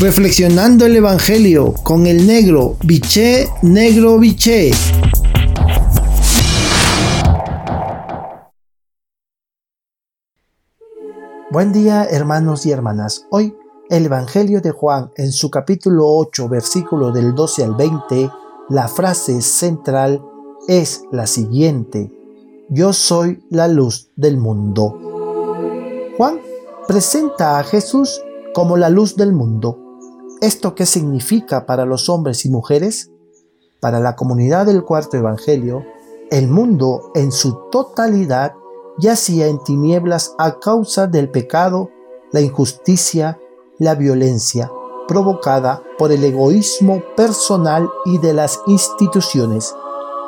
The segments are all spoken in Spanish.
Reflexionando el Evangelio con el negro, biché, negro, biché. Buen día hermanos y hermanas. Hoy el Evangelio de Juan en su capítulo 8 versículo del 12 al 20, la frase central es la siguiente. Yo soy la luz del mundo. Juan presenta a Jesús como la luz del mundo. ¿Esto qué significa para los hombres y mujeres? Para la comunidad del cuarto Evangelio, el mundo en su totalidad yacía en tinieblas a causa del pecado, la injusticia, la violencia provocada por el egoísmo personal y de las instituciones.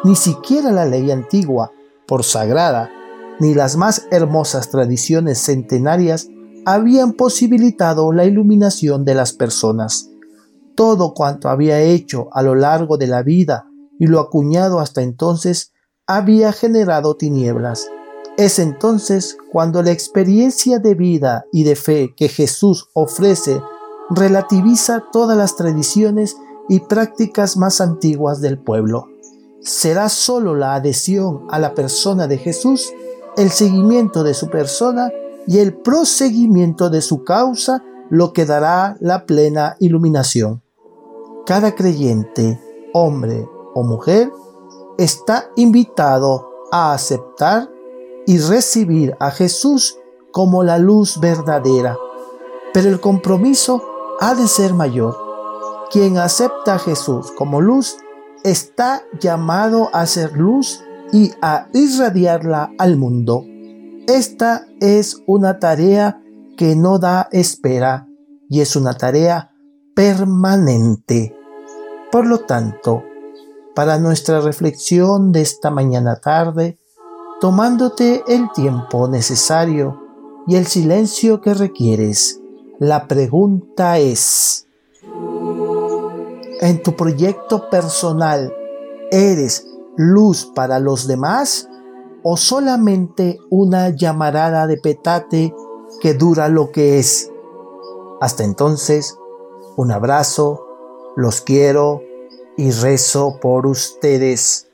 Ni siquiera la ley antigua, por sagrada, ni las más hermosas tradiciones centenarias habían posibilitado la iluminación de las personas. Todo cuanto había hecho a lo largo de la vida y lo acuñado hasta entonces había generado tinieblas. Es entonces cuando la experiencia de vida y de fe que Jesús ofrece relativiza todas las tradiciones y prácticas más antiguas del pueblo. Será sólo la adhesión a la persona de Jesús, el seguimiento de su persona y el proseguimiento de su causa lo que dará la plena iluminación. Cada creyente, hombre o mujer, está invitado a aceptar y recibir a Jesús como la luz verdadera, pero el compromiso ha de ser mayor. Quien acepta a Jesús como luz está llamado a ser luz y a irradiarla al mundo. Esta es una tarea que no da espera y es una tarea permanente. Por lo tanto, para nuestra reflexión de esta mañana tarde, tomándote el tiempo necesario y el silencio que requieres, la pregunta es, ¿en tu proyecto personal eres luz para los demás? O solamente una llamarada de petate que dura lo que es. Hasta entonces, un abrazo, los quiero y rezo por ustedes.